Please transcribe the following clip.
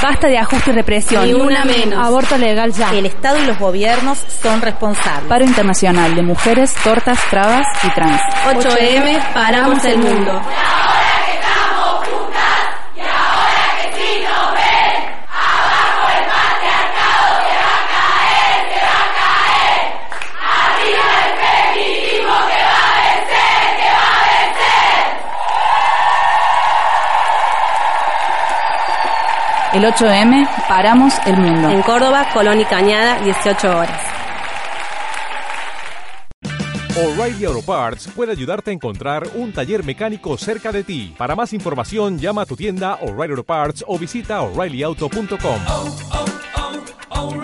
Basta de ajuste y represión. Ni una menos. Aborto legal ya. El Estado y los gobiernos son responsables. Paro internacional de mujeres, tortas, trabas y trans. 8M, paramos el mundo. El 8M, paramos el mundo. En Córdoba, Colón y Cañada, 18 horas. O'Reilly Auto Parts puede ayudarte a encontrar un taller mecánico cerca de ti. Para más información, llama a tu tienda O'Reilly Auto Parts o visita oreillyauto.com. Oh, oh, oh,